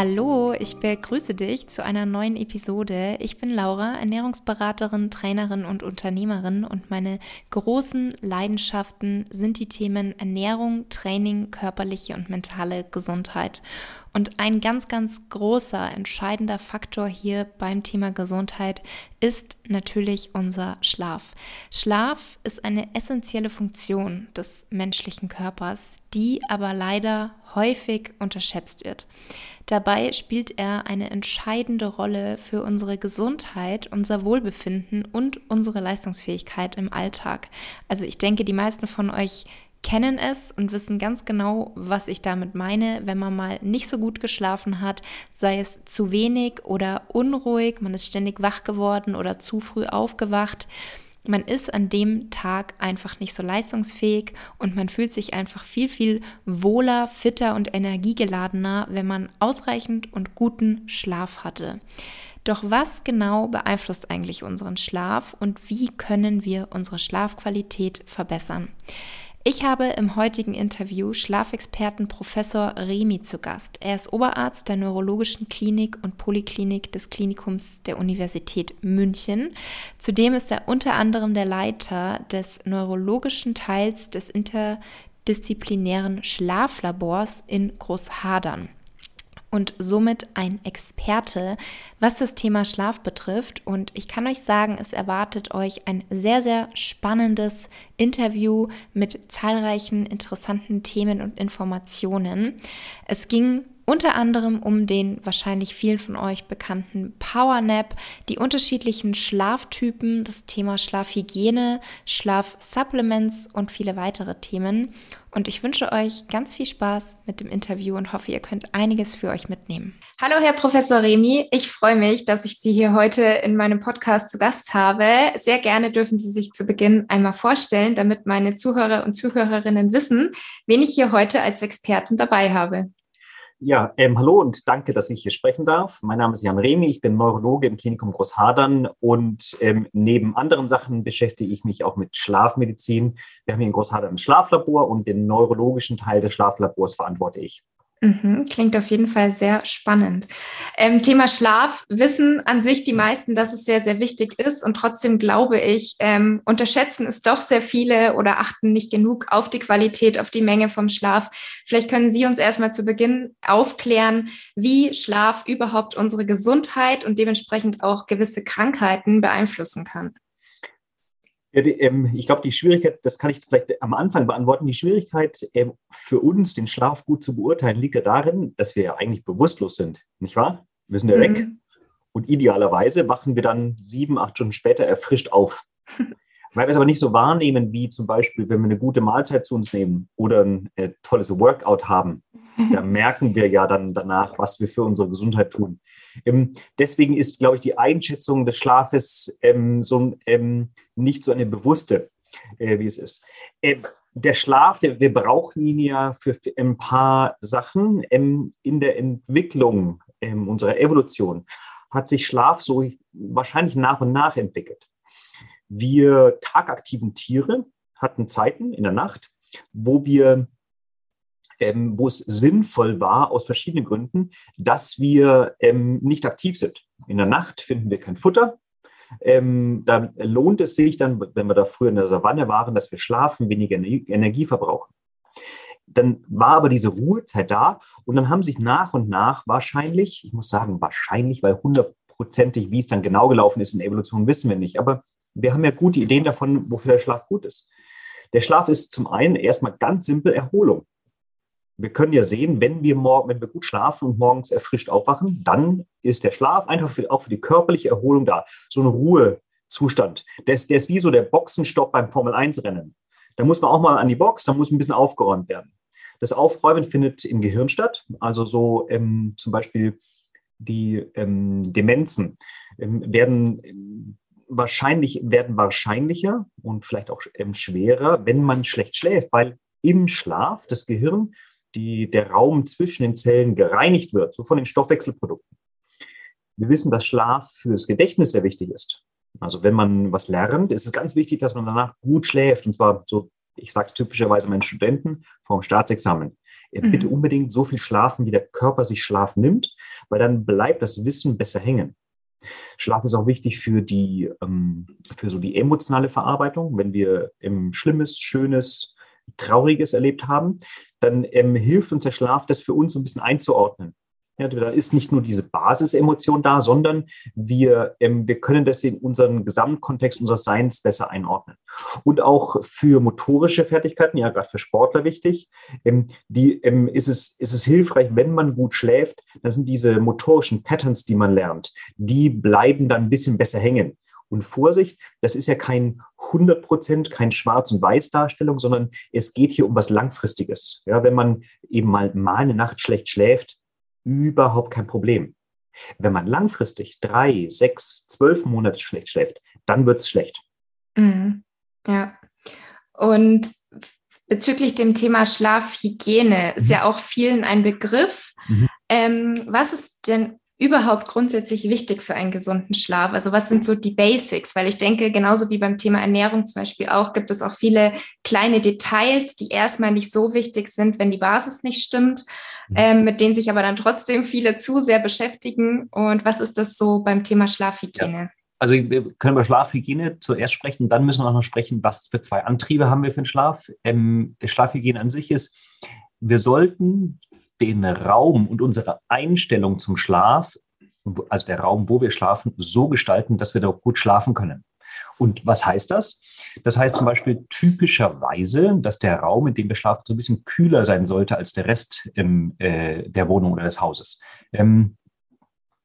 Hallo, ich begrüße dich zu einer neuen Episode. Ich bin Laura, Ernährungsberaterin, Trainerin und Unternehmerin und meine großen Leidenschaften sind die Themen Ernährung, Training, körperliche und mentale Gesundheit. Und ein ganz, ganz großer, entscheidender Faktor hier beim Thema Gesundheit ist natürlich unser Schlaf. Schlaf ist eine essentielle Funktion des menschlichen Körpers, die aber leider häufig unterschätzt wird. Dabei spielt er eine entscheidende Rolle für unsere Gesundheit, unser Wohlbefinden und unsere Leistungsfähigkeit im Alltag. Also ich denke, die meisten von euch kennen es und wissen ganz genau, was ich damit meine, wenn man mal nicht so gut geschlafen hat, sei es zu wenig oder unruhig, man ist ständig wach geworden oder zu früh aufgewacht. Man ist an dem Tag einfach nicht so leistungsfähig und man fühlt sich einfach viel, viel wohler, fitter und energiegeladener, wenn man ausreichend und guten Schlaf hatte. Doch was genau beeinflusst eigentlich unseren Schlaf und wie können wir unsere Schlafqualität verbessern? Ich habe im heutigen Interview Schlafexperten Professor Remi zu Gast. Er ist Oberarzt der Neurologischen Klinik und Poliklinik des Klinikums der Universität München. Zudem ist er unter anderem der Leiter des neurologischen Teils des interdisziplinären Schlaflabors in Großhadern und somit ein Experte, was das Thema Schlaf betrifft. Und ich kann euch sagen, es erwartet euch ein sehr, sehr spannendes Interview mit zahlreichen interessanten Themen und Informationen. Es ging unter anderem um den wahrscheinlich vielen von euch bekannten Power Nap, die unterschiedlichen Schlaftypen, das Thema Schlafhygiene, Schlafsupplements und viele weitere Themen. Und ich wünsche euch ganz viel Spaß mit dem Interview und hoffe, ihr könnt einiges für euch mitnehmen. Hallo, Herr Professor Remi. Ich freue mich, dass ich Sie hier heute in meinem Podcast zu Gast habe. Sehr gerne dürfen Sie sich zu Beginn einmal vorstellen, damit meine Zuhörer und Zuhörerinnen wissen, wen ich hier heute als Experten dabei habe. Ja, ähm, hallo und danke, dass ich hier sprechen darf. Mein Name ist Jan Remi, ich bin Neurologe im Klinikum Großhadern und ähm, neben anderen Sachen beschäftige ich mich auch mit Schlafmedizin. Wir haben hier in Großhadern ein Schlaflabor und den neurologischen Teil des Schlaflabors verantworte ich. Mhm, klingt auf jeden Fall sehr spannend. Ähm, Thema Schlaf wissen an sich die meisten, dass es sehr, sehr wichtig ist. Und trotzdem glaube ich, ähm, unterschätzen es doch sehr viele oder achten nicht genug auf die Qualität, auf die Menge vom Schlaf. Vielleicht können Sie uns erstmal zu Beginn aufklären, wie Schlaf überhaupt unsere Gesundheit und dementsprechend auch gewisse Krankheiten beeinflussen kann. Ähm, ich glaube, die Schwierigkeit, das kann ich vielleicht am Anfang beantworten, die Schwierigkeit ähm, für uns, den Schlaf gut zu beurteilen, liegt ja darin, dass wir ja eigentlich bewusstlos sind, nicht wahr? Wir sind ja mhm. weg. Und idealerweise wachen wir dann sieben, acht Stunden später erfrischt auf. Weil wir es aber nicht so wahrnehmen, wie zum Beispiel, wenn wir eine gute Mahlzeit zu uns nehmen oder ein äh, tolles Workout haben, da merken wir ja dann danach, was wir für unsere Gesundheit tun. Ähm, deswegen ist, glaube ich, die Einschätzung des Schlafes ähm, so, ähm, nicht so eine bewusste, äh, wie es ist. Der Schlaf, der, wir brauchen ihn ja für, ein paar Sachen. In der Entwicklung unserer Evolution hat sich Schlaf so wahrscheinlich nach und nach entwickelt. Wir tagaktiven Tiere hatten Zeiten in der Nacht, wo wir ähm, wo es sinnvoll war, aus verschiedenen Gründen, dass wir ähm, nicht aktiv sind. In der Nacht finden wir kein Futter. Ähm, da lohnt es sich dann, wenn wir da früher in der Savanne waren, dass wir schlafen, weniger Energie verbrauchen. Dann war aber diese Ruhezeit da und dann haben sich nach und nach wahrscheinlich, ich muss sagen wahrscheinlich, weil hundertprozentig, wie es dann genau gelaufen ist in der Evolution, wissen wir nicht, aber wir haben ja gute Ideen davon, wofür der Schlaf gut ist. Der Schlaf ist zum einen erstmal ganz simpel Erholung wir können ja sehen, wenn wir morgen, wenn wir gut schlafen und morgens erfrischt aufwachen, dann ist der Schlaf einfach für, auch für die körperliche Erholung da. So ein Ruhezustand. Der ist, der ist wie so der Boxenstopp beim Formel-1-Rennen. Da muss man auch mal an die Box, da muss ein bisschen aufgeräumt werden. Das Aufräumen findet im Gehirn statt. Also so ähm, zum Beispiel die ähm, Demenzen ähm, werden ähm, wahrscheinlich werden wahrscheinlicher und vielleicht auch ähm, schwerer, wenn man schlecht schläft, weil im Schlaf das Gehirn die, der Raum zwischen den Zellen gereinigt wird, so von den Stoffwechselprodukten. Wir wissen, dass Schlaf fürs Gedächtnis sehr wichtig ist. Also wenn man was lernt, ist es ganz wichtig, dass man danach gut schläft. Und zwar so, ich sage es typischerweise meinen Studenten, vorm Staatsexamen. mhm. bitte unbedingt so viel schlafen, wie der Körper sich Schlaf nimmt, weil dann bleibt das Wissen besser hängen. Schlaf ist auch wichtig für die, ähm, für so die emotionale Verarbeitung. Wenn wir ähm, Schlimmes, Schönes, Trauriges erlebt haben, dann ähm, hilft uns der Schlaf, das für uns ein bisschen einzuordnen. Ja, da ist nicht nur diese Basisemotion da, sondern wir, ähm, wir können das in unseren Gesamtkontext unseres Seins besser einordnen. Und auch für motorische Fertigkeiten, ja, gerade für Sportler wichtig, ähm, die, ähm, ist, es, ist es hilfreich, wenn man gut schläft, dann sind diese motorischen Patterns, die man lernt, die bleiben dann ein bisschen besser hängen. Und Vorsicht, das ist ja kein 100 Prozent, kein Schwarz- und Weiß-Darstellung, sondern es geht hier um was Langfristiges. Ja, wenn man eben mal, mal eine Nacht schlecht schläft, überhaupt kein Problem. Wenn man langfristig drei, sechs, zwölf Monate schlecht schläft, dann wird es schlecht. Mhm. Ja. Und bezüglich dem Thema Schlafhygiene ist mhm. ja auch vielen ein Begriff. Mhm. Ähm, was ist denn überhaupt grundsätzlich wichtig für einen gesunden Schlaf? Also was sind so die Basics? Weil ich denke, genauso wie beim Thema Ernährung zum Beispiel auch, gibt es auch viele kleine Details, die erstmal nicht so wichtig sind, wenn die Basis nicht stimmt, ähm, mit denen sich aber dann trotzdem viele zu sehr beschäftigen. Und was ist das so beim Thema Schlafhygiene? Ja. Also wir können über Schlafhygiene zuerst sprechen, dann müssen wir auch noch sprechen, was für zwei Antriebe haben wir für den Schlaf. Ähm, Schlafhygiene an sich ist, wir sollten den Raum und unsere Einstellung zum Schlaf, also der Raum, wo wir schlafen, so gestalten, dass wir da gut schlafen können. Und was heißt das? Das heißt zum Beispiel typischerweise, dass der Raum, in dem wir schlafen, so ein bisschen kühler sein sollte als der Rest im, äh, der Wohnung oder des Hauses. Ähm,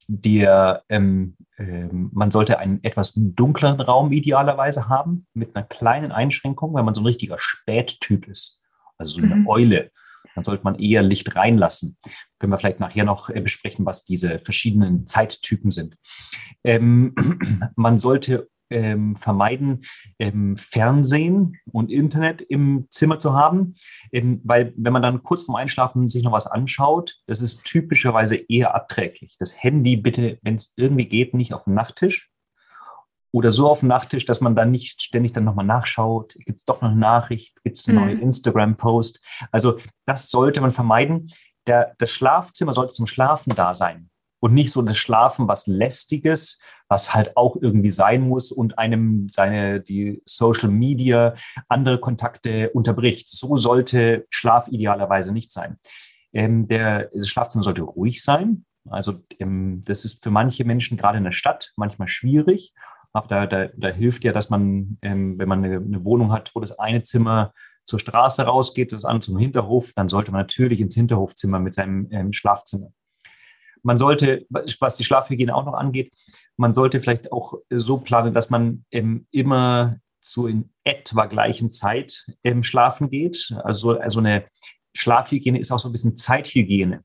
der, ähm, äh, man sollte einen etwas dunkleren Raum idealerweise haben, mit einer kleinen Einschränkung, wenn man so ein richtiger Spättyp ist, also so eine mhm. Eule dann sollte man eher Licht reinlassen. Können wir vielleicht nachher noch äh, besprechen, was diese verschiedenen Zeittypen sind. Ähm, man sollte ähm, vermeiden, ähm, Fernsehen und Internet im Zimmer zu haben, ähm, weil wenn man dann kurz vorm Einschlafen sich noch was anschaut, das ist typischerweise eher abträglich. Das Handy bitte, wenn es irgendwie geht, nicht auf dem Nachttisch, oder so auf dem Nachttisch, dass man dann nicht ständig dann nochmal nachschaut, gibt es doch noch eine Nachricht, gibt es einen mhm. neuen Instagram-Post. Also das sollte man vermeiden. Der, das Schlafzimmer sollte zum Schlafen da sein und nicht so das Schlafen, was lästiges, was halt auch irgendwie sein muss und einem seine die Social Media andere Kontakte unterbricht. So sollte Schlaf idealerweise nicht sein. Ähm, der das Schlafzimmer sollte ruhig sein. Also ähm, das ist für manche Menschen gerade in der Stadt manchmal schwierig habe, da, da, da hilft ja, dass man, ähm, wenn man eine, Wohnung hat, wo das eine Zimmer zur Straße rausgeht, das andere zum Hinterhof, dann sollte man natürlich ins Hinterhofzimmer mit seinem ähm, Schlafzimmer. Man sollte, was die Schlafhygiene auch noch angeht, man sollte vielleicht auch so planen, dass man ähm, immer zu in etwa gleichen Zeit ähm, schlafen geht. Also, also eine Schlafhygiene ist auch so ein bisschen Zeithygiene.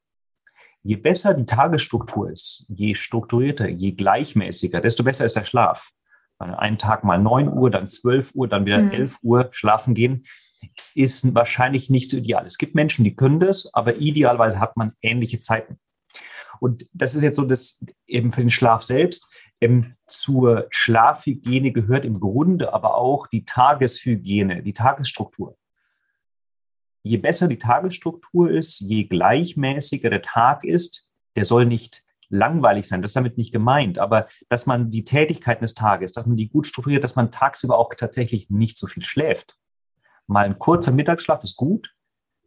Je besser die Tagesstruktur ist, je strukturierter, je gleichmäßiger, desto besser ist der Schlaf einen Tag mal 9 Uhr, dann 12 Uhr, dann wieder mhm. 11 Uhr schlafen gehen, ist wahrscheinlich nicht so ideal. Es gibt Menschen, die können das, aber idealerweise hat man ähnliche Zeiten. Und das ist jetzt so das eben für den Schlaf selbst. Ähm, zur Schlafhygiene gehört im Grunde aber auch die Tageshygiene, die Tagesstruktur. Je besser die Tagesstruktur ist, je gleichmäßiger der Tag ist, der soll nicht langweilig sein. Das ist damit nicht gemeint, aber dass man die Tätigkeiten des Tages, dass man die gut strukturiert, dass man tagsüber auch tatsächlich nicht so viel schläft. Mal ein kurzer Mittagsschlaf ist gut.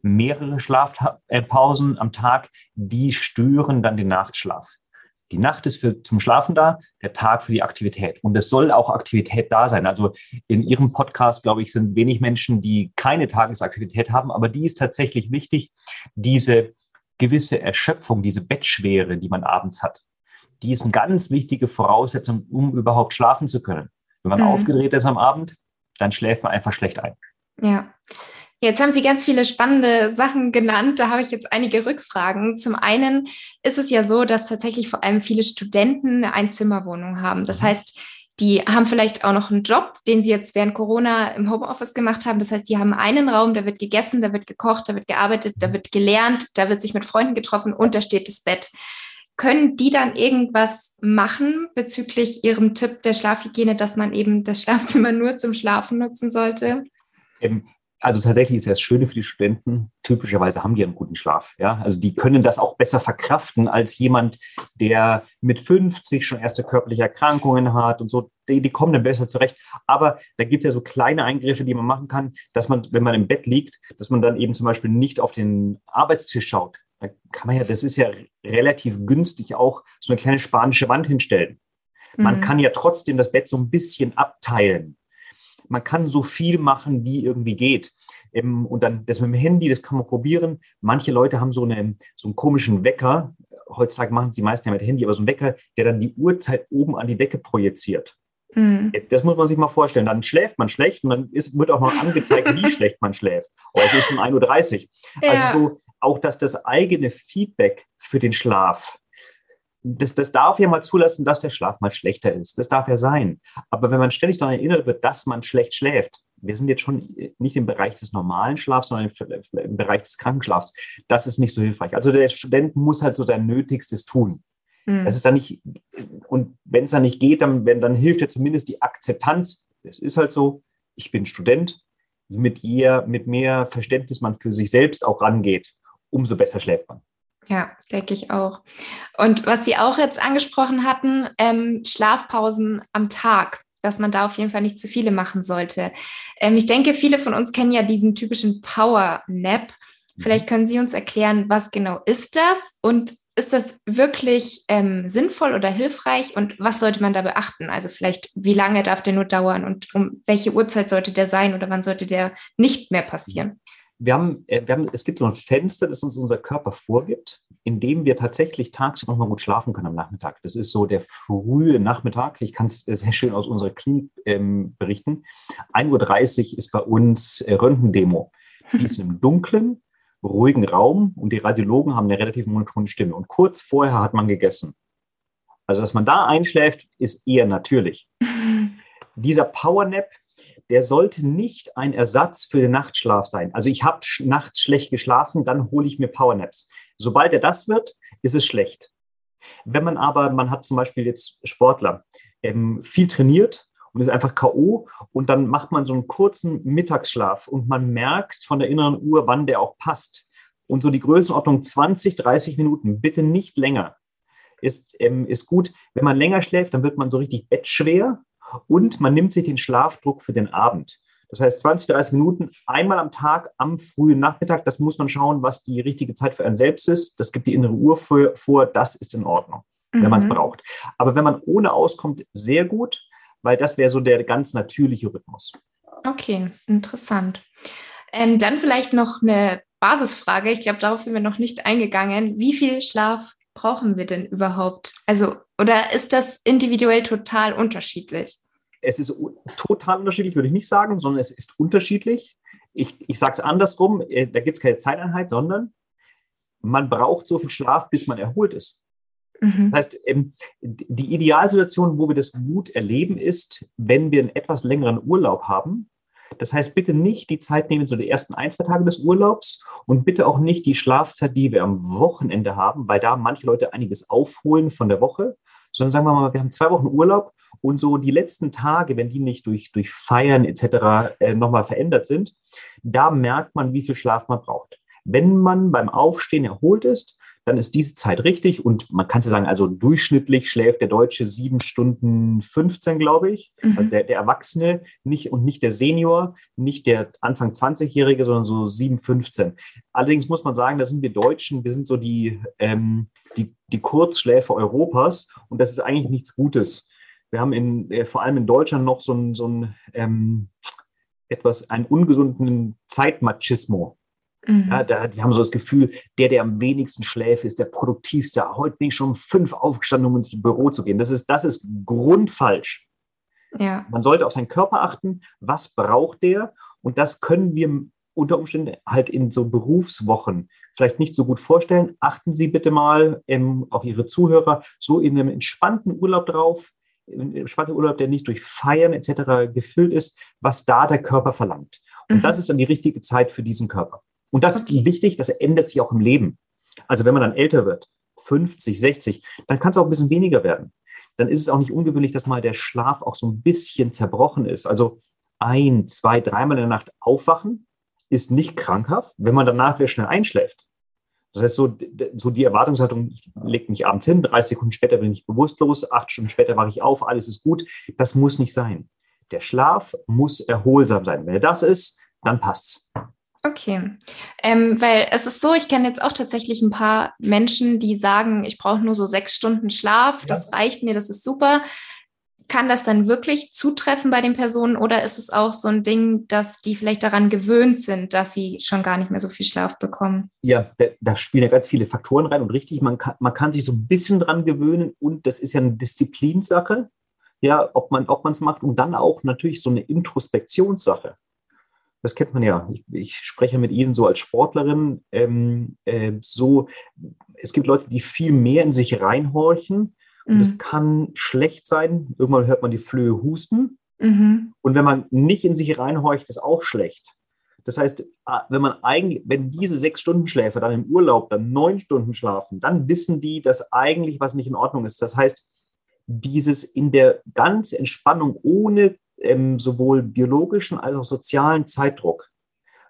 Mehrere Schlafpausen am Tag, die stören dann den Nachtschlaf. Die Nacht ist für, zum Schlafen da, der Tag für die Aktivität. Und es soll auch Aktivität da sein. Also in Ihrem Podcast, glaube ich, sind wenig Menschen, die keine Tagesaktivität haben, aber die ist tatsächlich wichtig, diese gewisse Erschöpfung, diese Bettschwere, die man abends hat, die ist eine ganz wichtige Voraussetzung, um überhaupt schlafen zu können. Wenn man mhm. aufgedreht ist am Abend, dann schläft man einfach schlecht ein. Ja. Jetzt haben Sie ganz viele spannende Sachen genannt. Da habe ich jetzt einige Rückfragen. Zum einen ist es ja so, dass tatsächlich vor allem viele Studenten eine Einzimmerwohnung haben. Das mhm. heißt, die haben vielleicht auch noch einen Job, den sie jetzt während Corona im Homeoffice gemacht haben. Das heißt, die haben einen Raum, da wird gegessen, da wird gekocht, da wird gearbeitet, da wird gelernt, da wird sich mit Freunden getroffen und da steht das Bett. Können die dann irgendwas machen bezüglich ihrem Tipp der Schlafhygiene, dass man eben das Schlafzimmer nur zum Schlafen nutzen sollte? Ähm, also tatsächlich ist das Schöne für die Studenten, typischerweise haben die einen guten Schlaf. Ja? Also die können das auch besser verkraften als jemand, der mit 50 schon erste körperliche Erkrankungen hat und so. Die, die kommen dann besser zurecht. Aber da gibt es ja so kleine Eingriffe, die man machen kann, dass man, wenn man im Bett liegt, dass man dann eben zum Beispiel nicht auf den Arbeitstisch schaut. Da kann man ja, das ist ja relativ günstig auch so eine kleine spanische Wand hinstellen. Man mhm. kann ja trotzdem das Bett so ein bisschen abteilen man kann so viel machen, wie irgendwie geht. Und dann das mit dem Handy, das kann man probieren. Manche Leute haben so, eine, so einen komischen Wecker. Heutzutage machen sie meist ja mit Handy, aber so einen Wecker, der dann die Uhrzeit oben an die Decke projiziert. Mhm. Das muss man sich mal vorstellen. Dann schläft man schlecht und dann ist, wird auch mal angezeigt, wie schlecht man schläft. Oh, es ist schon 1.30 Uhr. Ja. Also so, auch, dass das eigene Feedback für den Schlaf das, das darf ja mal zulassen, dass der Schlaf mal schlechter ist. Das darf ja sein. Aber wenn man ständig daran erinnert wird, dass man schlecht schläft, wir sind jetzt schon nicht im Bereich des normalen Schlafs, sondern im Bereich des Krankenschlafs, das ist nicht so hilfreich. Also der Student muss halt so sein Nötigstes tun. Mhm. Das ist dann nicht, wenn es dann nicht geht, dann, wenn, dann hilft ja zumindest die Akzeptanz. Es ist halt so, ich bin Student, mit, je, mit mehr Verständnis man für sich selbst auch rangeht, umso besser schläft man. Ja, denke ich auch. Und was Sie auch jetzt angesprochen hatten, ähm, Schlafpausen am Tag, dass man da auf jeden Fall nicht zu viele machen sollte. Ähm, ich denke, viele von uns kennen ja diesen typischen Power Nap. Vielleicht können Sie uns erklären, was genau ist das und ist das wirklich ähm, sinnvoll oder hilfreich und was sollte man da beachten? Also vielleicht, wie lange darf der nur dauern und um welche Uhrzeit sollte der sein oder wann sollte der nicht mehr passieren? wir haben, äh, wir haben, es gibt so ein Fenster, das uns unser Körper vorgibt, in dem wir tatsächlich tagsüber mal gut schlafen können am Nachmittag. Das ist so der frühe Nachmittag. Ich kann es äh, sehr schön aus unserer Klinik ähm, berichten. 1.30 Uhr ist bei uns äh, Röntgendemo. Die ist im dunklen, ruhigen Raum und die Radiologen haben eine relativ monotone Stimme. Und kurz vorher hat man gegessen. Also, dass man da einschläft, ist eher natürlich. Dieser Powernap der sollte nicht ein Ersatz für den Nachtschlaf sein. Also ich habe nachts schlecht geschlafen, dann hole ich mir Powernaps. Sobald er das wird, ist es schlecht. Wenn man aber, man hat zum Beispiel jetzt Sportler, ähm, viel trainiert und ist einfach K.O. und dann macht man so einen kurzen Mittagsschlaf und man merkt von der inneren Uhr, wann der auch passt. Und so die Größenordnung 20, 30 Minuten, bitte nicht länger, ist, ähm, ist gut. Wenn man länger schläft, dann wird man so richtig bettschwer und man nimmt sich den Schlafdruck für den Abend. Das heißt, 20, 30 Minuten einmal am Tag am frühen Nachmittag, das muss man schauen, was die richtige Zeit für einen selbst ist. Das gibt die innere Uhr vor, vor das ist in Ordnung, wenn mhm. man es braucht. Aber wenn man ohne auskommt, sehr gut, weil das wäre so der ganz natürliche Rhythmus. Okay, interessant. Ähm, dann vielleicht noch eine Basisfrage. Ich glaube, darauf sind wir noch nicht eingegangen. Wie viel Schlaf brauchen wir denn überhaupt? Also, oder ist das individuell total unterschiedlich? Es ist total unterschiedlich, würde ich nicht sagen, sondern es ist unterschiedlich. Ich, ich sage es andersrum, äh, da gibt es keine Zeiteinheit, sondern man braucht so viel Schlaf, bis man erholt ist. Mhm. Das heißt, ähm, die Idealsituation, wo wir das gut erleben, ist, wenn wir einen etwas längeren Urlaub haben, das heißt, bitte nicht die Zeit nehmen, so die ersten ein, zwei Tage des Urlaubs und bitte auch nicht die Schlafzeit, die wir am Wochenende haben, weil da manche Leute einiges aufholen von der Woche, sondern sagen wir mal, wir haben zwei Wochen Urlaub und so die letzten Tage, wenn die nicht durch, durch Feiern etc. Äh, nochmal verändert sind, da merkt man, wie viel Schlaf man braucht. Wenn man beim Aufstehen erholt ist, dann ist diese Zeit richtig. Und man kann ja sagen, also durchschnittlich schläft der Deutsche sieben Stunden 15, glaube ich. Mhm. Also der, der Erwachsene nicht und nicht der Senior, nicht der Anfang 20-Jährige, sondern so sieben, 15. Allerdings muss man sagen, da sind wir Deutschen, wir sind so die, ähm, die, die Kurzschläfer Europas und das ist eigentlich nichts Gutes. Wir haben in, äh, vor allem in Deutschland noch so ein, so ein ähm, etwas, einen ungesunden Zeitmachismo. Mhm. Ja, da, die haben so das Gefühl, der, der am wenigsten schläft, ist der produktivste. Heute bin ich schon um fünf aufgestanden, um ins Büro zu gehen. Das ist, das ist grundfalsch. Ja. Man sollte auf seinen Körper achten. Was braucht der? Und das können wir unter Umständen halt in so Berufswochen vielleicht nicht so gut vorstellen. Achten Sie bitte mal ähm, auch Ihre Zuhörer so in einem entspannten Urlaub drauf, ein entspannter Urlaub, der nicht durch Feiern etc. gefüllt ist, was da der Körper verlangt. Und mhm. das ist dann die richtige Zeit für diesen Körper. Und das ist wichtig, das ändert sich auch im Leben. Also wenn man dann älter wird, 50, 60, dann kann es auch ein bisschen weniger werden. Dann ist es auch nicht ungewöhnlich, dass mal der Schlaf auch so ein bisschen zerbrochen ist. Also ein, zwei, dreimal in der Nacht aufwachen, ist nicht krankhaft, wenn man danach wieder schnell einschläft. Das heißt, so, so die Erwartungshaltung, ich lege mich abends hin, 30 Sekunden später bin ich bewusstlos, acht Stunden später wache ich auf, alles ist gut. Das muss nicht sein. Der Schlaf muss erholsam sein. Wenn er das ist, dann passt's. Okay, ähm, weil es ist so, ich kenne jetzt auch tatsächlich ein paar Menschen, die sagen, ich brauche nur so sechs Stunden Schlaf, ja. das reicht mir, das ist super. Kann das dann wirklich zutreffen bei den Personen oder ist es auch so ein Ding, dass die vielleicht daran gewöhnt sind, dass sie schon gar nicht mehr so viel Schlaf bekommen? Ja, da, da spielen ja ganz viele Faktoren rein und richtig, man kann, man kann sich so ein bisschen dran gewöhnen und das ist ja eine Disziplinsache, ja, ob man es macht und dann auch natürlich so eine Introspektionssache das kennt man ja. Ich, ich, spreche mit Ihnen so als Sportlerin. Ähm, äh, so, es gibt Leute, die viel mehr in sich reinhorchen. Und es mhm. kann schlecht sein. Irgendwann hört man die Flöhe husten. Mhm. Und wenn man nicht in sich reinhorcht, ist auch schlecht. Das heißt, ah, wenn man eigentlich, wenn diese sechs Stunden Schläfer dann im Urlaub dann neun Stunden schlafen, dann wissen die, dass eigentlich was nicht in Ordnung ist. Das heißt, dieses in der ganz Entspannung ohne ähm, sowohl biologischen als auch sozialen Zeitdruck.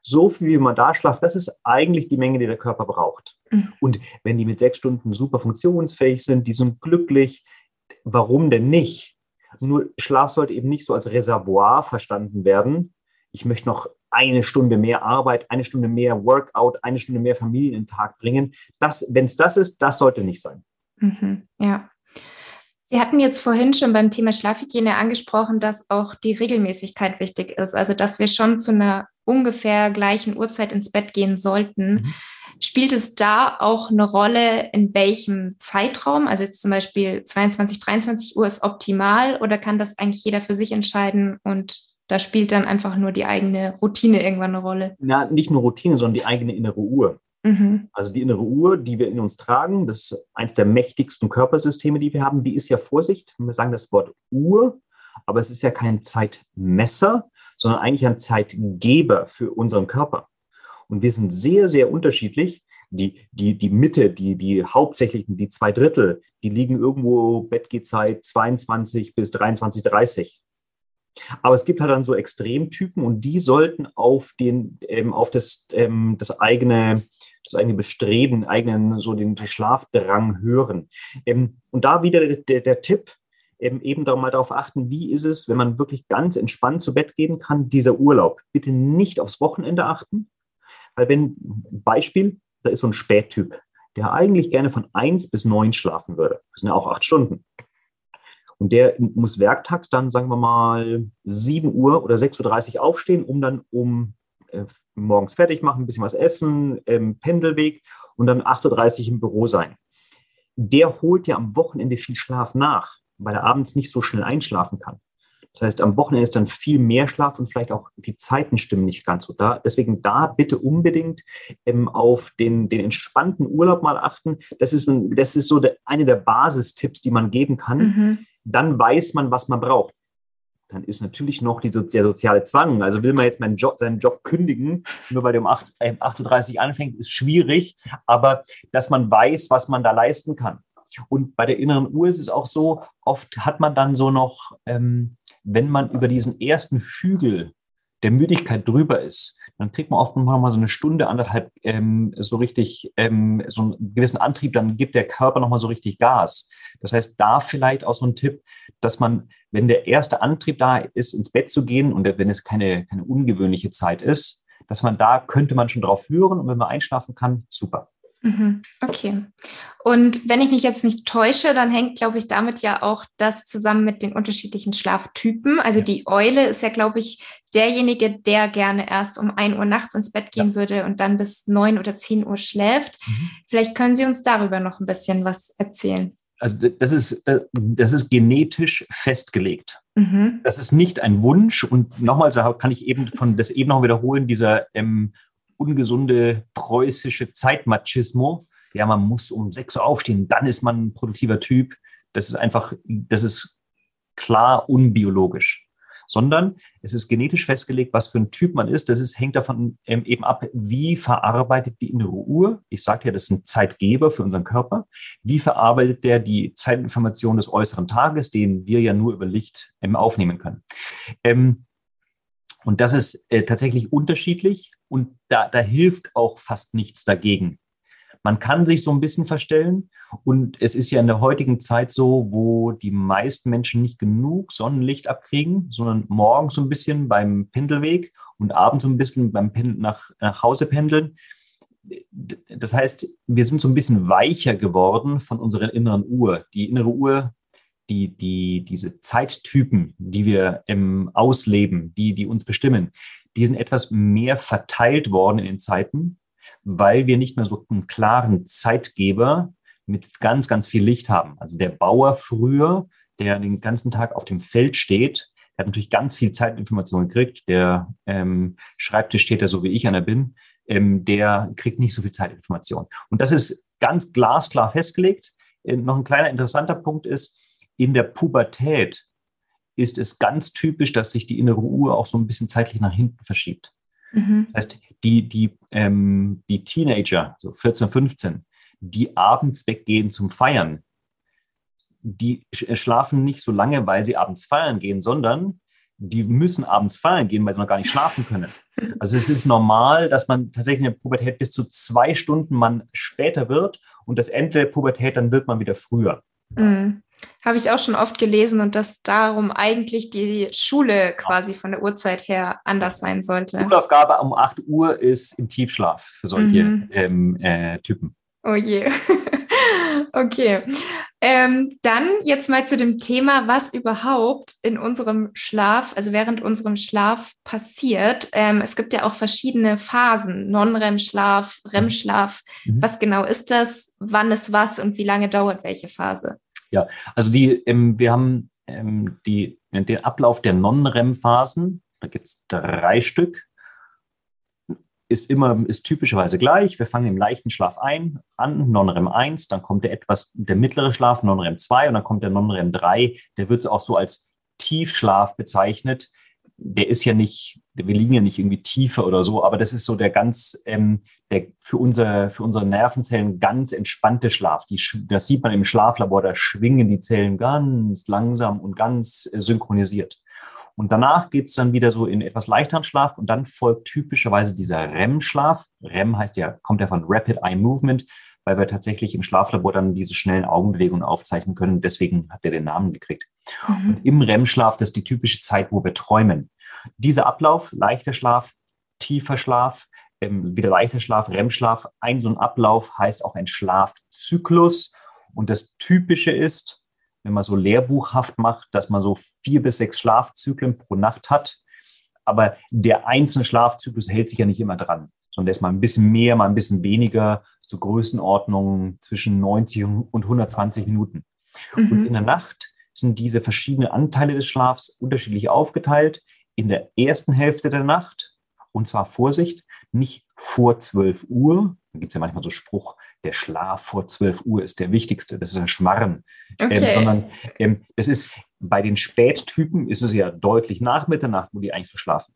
So viel wie man da schlaft, das ist eigentlich die Menge, die der Körper braucht. Mhm. Und wenn die mit sechs Stunden super funktionsfähig sind, die sind glücklich, warum denn nicht? Nur Schlaf sollte eben nicht so als Reservoir verstanden werden. Ich möchte noch eine Stunde mehr Arbeit, eine Stunde mehr Workout, eine Stunde mehr Familie in den Tag bringen. Das, wenn es das ist, das sollte nicht sein. Mhm, ja. Sie hatten jetzt vorhin schon beim Thema Schlafhygiene angesprochen, dass auch die Regelmäßigkeit wichtig ist. Also, dass wir schon zu einer ungefähr gleichen Uhrzeit ins Bett gehen sollten. Mhm. Spielt es da auch eine Rolle, in welchem Zeitraum? Also jetzt zum Beispiel 22, 23 Uhr ist optimal oder kann das eigentlich jeder für sich entscheiden und da spielt dann einfach nur die eigene Routine irgendwann eine Rolle? Na, nicht nur Routine, sondern die eigene innere Uhr. Mhm. Also die innere Uhr, die wir in uns tragen, das ist eines der mächtigsten Körpersysteme, die wir haben, die ist ja Vorsicht. Wir sagen das Wort Uhr, aber es ist ja kein Zeitmesser, sondern eigentlich ein Zeitgeber für unseren Körper. Und wir sind sehr, sehr unterschiedlich. Die, die, die Mitte, die, die hauptsächlichen, die zwei Drittel, die liegen irgendwo Bettgehzeit 22 bis 23, 30. Aber es gibt halt dann so Extremtypen und die sollten auf den, ähm, auf das, ähm, das eigene, das eigene Bestreben, eigenen, so den Schlafdrang hören. Ähm, und da wieder der, der Tipp, ähm, eben da mal darauf achten, wie ist es, wenn man wirklich ganz entspannt zu Bett gehen kann, dieser Urlaub. Bitte nicht aufs Wochenende achten, weil wenn, Beispiel, da ist so ein Spättyp, der eigentlich gerne von eins bis neun schlafen würde. Das sind ja auch acht Stunden. Und der muss werktags dann, sagen wir mal, 7 Uhr oder 6.30 Uhr aufstehen, um dann um äh, morgens fertig machen, ein bisschen was essen, ähm, Pendelweg und dann 8.30 Uhr im Büro sein. Der holt ja am Wochenende viel Schlaf nach, weil er abends nicht so schnell einschlafen kann. Das heißt, am Wochenende ist dann viel mehr Schlaf und vielleicht auch die Zeiten stimmen nicht ganz so da. Deswegen da bitte unbedingt ähm, auf den, den entspannten Urlaub mal achten. Das ist, ein, das ist so der, eine der Basistipps, die man geben kann. Mhm dann weiß man, was man braucht. Dann ist natürlich noch die, der soziale Zwang. Also will man jetzt Job, seinen Job kündigen, nur weil der um 8, äh, 8.30 Uhr anfängt, ist schwierig. Aber dass man weiß, was man da leisten kann. Und bei der inneren Uhr ist es auch so, oft hat man dann so noch, ähm, wenn man über diesen ersten Hügel der Müdigkeit drüber ist, dann kriegt man oft noch mal so eine Stunde, anderthalb ähm, so richtig, ähm, so einen gewissen Antrieb, dann gibt der Körper noch mal so richtig Gas. Das heißt, da vielleicht auch so ein Tipp, dass man, wenn der erste Antrieb da ist, ins Bett zu gehen und wenn es keine, keine ungewöhnliche Zeit ist, dass man da könnte man schon drauf hören und wenn man einschlafen kann, super. Mhm. Okay. Und wenn ich mich jetzt nicht täusche, dann hängt, glaube ich, damit ja auch das zusammen mit den unterschiedlichen Schlaftypen. Also ja. die Eule ist ja, glaube ich, derjenige, der gerne erst um 1 Uhr nachts ins Bett gehen ja. würde und dann bis 9 oder 10 Uhr schläft. Mhm. Vielleicht können Sie uns darüber noch ein bisschen was erzählen. Also das ist, das ist genetisch festgelegt. Mhm. Das ist nicht ein Wunsch. Und nochmals kann ich eben von das eben noch wiederholen, dieser ähm, ungesunde preußische Zeitmachismo. Ja, man muss um 6 Uhr aufstehen, dann ist man ein produktiver Typ. Das ist einfach, das ist klar unbiologisch. Sondern es ist genetisch festgelegt, was für ein Typ man ist. Das ist, hängt davon ähm, eben ab, wie verarbeitet die innere Uhr. Ich sagte ja, das ist ein Zeitgeber für unseren Körper. Wie verarbeitet der die Zeitinformation des äußeren Tages, den wir ja nur über Licht ähm, aufnehmen können. Ähm, Und das ist äh, tatsächlich unterschiedlich und da, da hilft auch fast nichts dagegen. Man kann sich so ein bisschen verstellen und es ist ja in der heutigen Zeit so, wo die meisten Menschen nicht genug Sonnenlicht abkriegen, sondern morgens so ein bisschen beim Pendelweg und abends so ein bisschen beim Pendel nach, nach Hause pendeln. Das heißt, wir sind so ein bisschen weicher geworden von unserer inneren Uhr. Die innere Uhr die, die, diese Zeittypen, die wir im Ausleben, die, die uns bestimmen, die sind etwas mehr verteilt worden in den Zeiten, weil wir nicht mehr so einen klaren Zeitgeber mit ganz, ganz viel Licht haben. Also der Bauer früher, der den ganzen Tag auf dem Feld steht, der hat natürlich ganz viel Zeitinformation gekriegt. Der ähm, Schreibtisch steht da so wie ich einer bin, ähm, der kriegt nicht so viel Zeitinformation. Und das ist ganz glasklar festgelegt. Äh, noch ein kleiner interessanter Punkt ist, in der Pubertät ist es ganz typisch, dass sich die innere Uhr auch so ein bisschen zeitlich nach hinten verschiebt. Mhm. Das heißt, die, die, ähm, die Teenager, so 14, 15, die abends weggehen zum Feiern, die äh, schlafen nicht so lange, weil sie abends feiern gehen, sondern die müssen abends feiern gehen, weil sie noch gar nicht schlafen können. Also es ist normal, dass man tatsächlich in der Pubertät bis zu zwei Stunden man später wird und das Ende der Pubertät, dann wird man wieder früher. Mhm. Habe ich auch schon oft gelesen und dass darum eigentlich die Schule quasi von der Uhrzeit her anders sein sollte. Die Schulaufgabe um 8 Uhr ist im Tiefschlaf für solche mhm. ähm, äh, Typen. Oh je. okay. Ähm, dann jetzt mal zu dem Thema, was überhaupt in unserem Schlaf, also während unserem Schlaf passiert. Ähm, es gibt ja auch verschiedene Phasen, Non-REM-Schlaf, REM-Schlaf. Mhm. Was genau ist das? Wann ist was und wie lange dauert welche Phase? Ja, also die, ähm, wir haben ähm, die, den Ablauf der Non-REM-Phasen. Da gibt es drei Stück ist immer, ist typischerweise gleich. Wir fangen im leichten Schlaf ein, an, Non-REM 1, dann kommt der etwas, der mittlere Schlaf, Non-REM 2 und dann kommt der Non-REM 3. Der wird auch so als Tiefschlaf bezeichnet. Der ist ja nicht, wir liegen ja nicht irgendwie tiefer oder so, aber das ist so der ganz, ähm, der für, unser, für unsere Nervenzellen ganz entspannte Schlaf. Die, das sieht man im Schlaflabor, da schwingen die Zellen ganz langsam und ganz synchronisiert. Und danach geht es dann wieder so in etwas leichteren Schlaf und dann folgt typischerweise dieser REM-Schlaf. REM heißt ja, kommt ja von Rapid Eye Movement, weil wir tatsächlich im Schlaflabor dann diese schnellen Augenbewegungen aufzeichnen können. Deswegen hat er den Namen gekriegt. Mhm. Und im REM-Schlaf, das ist die typische Zeit, wo wir träumen. Dieser Ablauf, leichter Schlaf, tiefer Schlaf, ähm, wieder leichter Schlaf, REM-Schlaf, ein so ein Ablauf heißt auch ein Schlafzyklus. Und das Typische ist, wenn man so lehrbuchhaft macht, dass man so vier bis sechs Schlafzyklen pro Nacht hat. Aber der einzelne Schlafzyklus hält sich ja nicht immer dran, sondern der ist mal ein bisschen mehr, mal ein bisschen weniger, so Größenordnungen zwischen 90 und 120 Minuten. Mhm. Und in der Nacht sind diese verschiedenen Anteile des Schlafs unterschiedlich aufgeteilt. In der ersten Hälfte der Nacht, und zwar Vorsicht, nicht vor 12 Uhr, da gibt es ja manchmal so Spruch, der Schlaf vor 12 Uhr ist der wichtigste, das ist ein Schmarren. Ähm, okay. Ähm, sondern ähm, das ist bei den Spättypen ist es ja deutlich nach Mitternacht, wo die eigentlich so schlafen.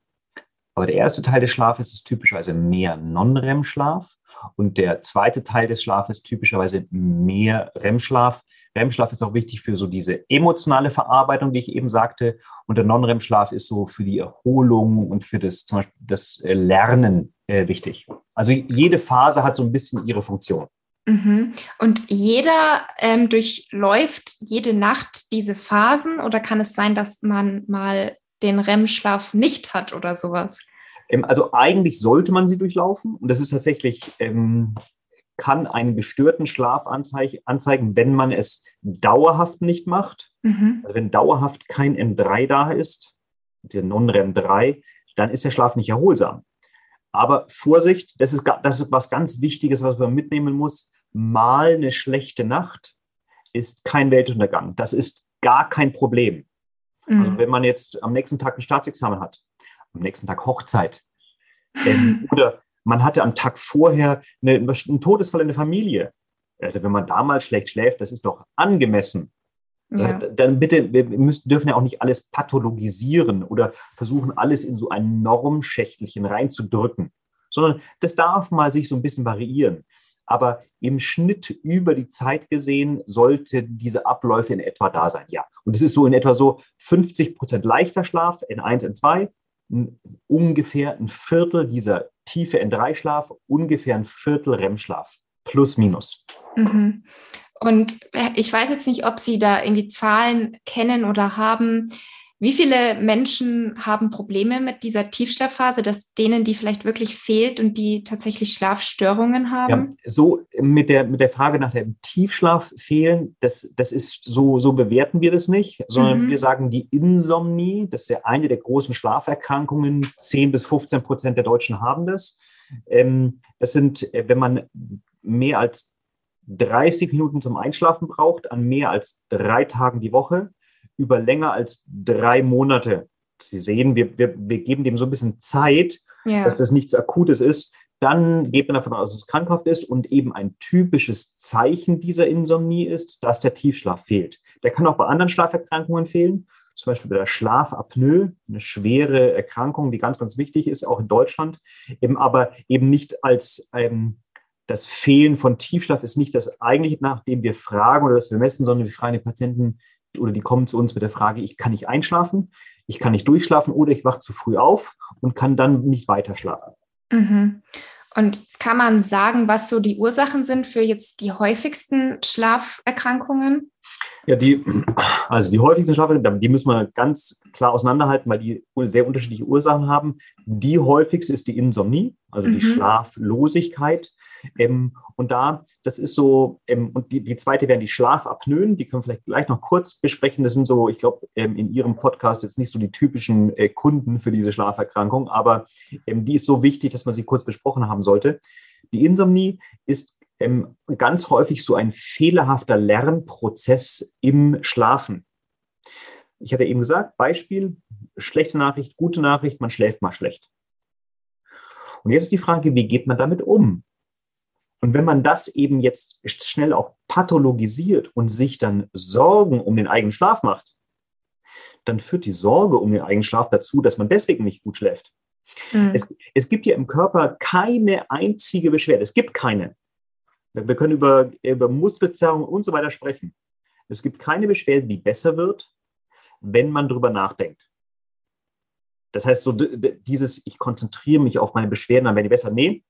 Aber der erste Teil des Schlafes ist typischerweise mehr Non-REM-Schlaf und der zweite Teil des Schlafes typischerweise mehr REM-Schlaf. REM-Schlaf ist auch wichtig für so diese emotionale Verarbeitung, die ich eben sagte. Und der Non-REM-Schlaf ist so für die Erholung und für das, zum Beispiel das äh, Lernen äh, wichtig. Also jede Phase hat so ein bisschen ihre Funktion. Mhm. Und jeder ähm, durchläuft jede Nacht diese Phasen oder kann es sein, dass man mal den REM-Schlaf nicht hat oder sowas? Ähm, also eigentlich sollte man sie durchlaufen und das ist tatsächlich, ähm, kann einen gestörten Schlaf anzeigen, wenn man es dauerhaft nicht macht. Mhm. Also wenn dauerhaft kein M3 da ist, der Non-REM 3, dann ist der Schlaf nicht erholsam. Aber Vorsicht, das ist, das ist was ganz Wichtiges, was man mitnehmen muss mal eine schlechte Nacht ist kein Weltuntergang. Das ist gar kein Problem. Mhm. Also wenn man jetzt am nächsten Tag ein Staatsexamen hat, am nächsten Tag Hochzeit ähm, oder man hatte am Tag vorher eine, einen Todesfall in der Familie. Also wenn man da mal schlecht schläft, das ist doch angemessen. Ja. Dann bitte, wir müssen, dürfen ja auch nicht alles pathologisieren oder versuchen, alles in so ein Normschächtelchen reinzudrücken, sondern das darf mal sich so ein bisschen variieren. Aber im Schnitt über die Zeit gesehen sollte diese Abläufe in etwa da sein, ja. Und es ist so in etwa so 50 Prozent leichter Schlaf, N1, N2, ungefähr ein Viertel dieser tiefe N3-Schlaf, ungefähr ein Viertel REM-Schlaf, plus minus. Mhm. Und ich weiß jetzt nicht, ob Sie da irgendwie Zahlen kennen oder haben. Wie viele Menschen haben Probleme mit dieser Tiefschlafphase, dass denen die vielleicht wirklich fehlt und die tatsächlich Schlafstörungen haben? Ja, so mit der, mit der Frage nach dem Tiefschlaf fehlen, das, das ist so, so bewerten wir das nicht, sondern mhm. wir sagen die Insomnie, das ist ja eine der großen Schlaferkrankungen. 10 bis 15 Prozent der Deutschen haben das. Ähm, das sind, wenn man mehr als 30 Minuten zum Einschlafen braucht, an mehr als drei Tagen die Woche, über länger als drei Monate. Sie sehen, wir, wir, wir geben dem so ein bisschen Zeit, ja. dass das nichts Akutes ist. Dann geht man davon aus, dass es krankhaft ist und eben ein typisches Zeichen dieser Insomnie ist, dass der Tiefschlaf fehlt. Der kann auch bei anderen Schlaferkrankungen fehlen, zum Beispiel bei der Schlafapnoe, eine schwere Erkrankung, die ganz, ganz wichtig ist, auch in Deutschland, eben aber eben nicht als ähm, das Fehlen von Tiefschlaf ist nicht das eigentliche, nach dem wir fragen oder das wir messen, sondern wir fragen die Patienten oder die kommen zu uns mit der Frage, ich kann nicht einschlafen, ich kann nicht durchschlafen oder ich wache zu früh auf und kann dann nicht weiter schlafen. Mhm. Und kann man sagen, was so die Ursachen sind für jetzt die häufigsten Schlaferkrankungen? Ja, die, also die häufigsten Schlaferkrankungen, die müssen wir ganz klar auseinanderhalten, weil die sehr unterschiedliche Ursachen haben. Die häufigste ist die Insomnie, also mhm. die Schlaflosigkeit. Ähm, und da, das ist so, ähm, und die, die zweite wären die Schlafapnoen, die können wir vielleicht gleich noch kurz besprechen. Das sind so, ich glaube, ähm, in Ihrem Podcast jetzt nicht so die typischen äh, Kunden für diese Schlaferkrankung, aber ähm, die ist so wichtig, dass man sie kurz besprochen haben sollte. Die Insomnie ist ähm, ganz häufig so ein fehlerhafter Lernprozess im Schlafen. Ich hatte eben gesagt, Beispiel, schlechte Nachricht, gute Nachricht, man schläft mal schlecht. Und jetzt ist die Frage, wie geht man damit um? Und wenn man das eben jetzt schnell auch pathologisiert und sich dann Sorgen um den eigenen Schlaf macht, dann führt die Sorge um den eigenen Schlaf dazu, dass man deswegen nicht gut schläft. Mhm. Es, es gibt ja im Körper keine einzige Beschwerde. Es gibt keine. Wir können über, über Muskelzerrung und so weiter sprechen. Es gibt keine Beschwerde, die besser wird, wenn man darüber nachdenkt. Das heißt, so dieses, ich konzentriere mich auf meine Beschwerden, dann werden die besser. Nee,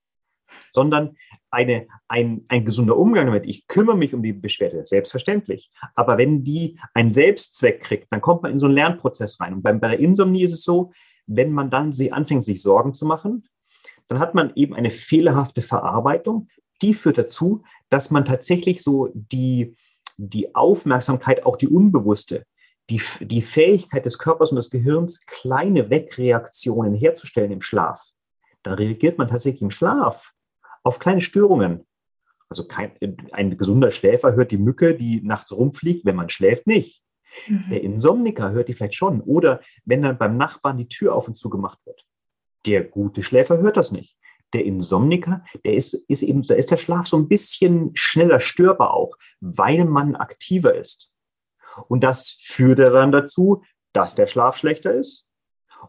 sondern eine, ein, ein gesunder Umgang damit. Ich kümmere mich um die Beschwerde, selbstverständlich. Aber wenn die einen Selbstzweck kriegt, dann kommt man in so einen Lernprozess rein. Und bei, bei der Insomnie ist es so, wenn man dann sie anfängt, sich Sorgen zu machen, dann hat man eben eine fehlerhafte Verarbeitung. Die führt dazu, dass man tatsächlich so die, die Aufmerksamkeit, auch die unbewusste, die, die Fähigkeit des Körpers und des Gehirns, kleine Wegreaktionen herzustellen im Schlaf. Dann reagiert man tatsächlich im Schlaf auf kleine Störungen. Also kein, ein gesunder Schläfer hört die Mücke, die nachts rumfliegt, wenn man schläft, nicht. Mhm. Der Insomniker hört die vielleicht schon. Oder wenn dann beim Nachbarn die Tür auf und zu gemacht wird. Der gute Schläfer hört das nicht. Der Insomniker, der ist, ist eben, da ist der Schlaf so ein bisschen schneller störbar auch, weil man aktiver ist. Und das führt dann dazu, dass der Schlaf schlechter ist.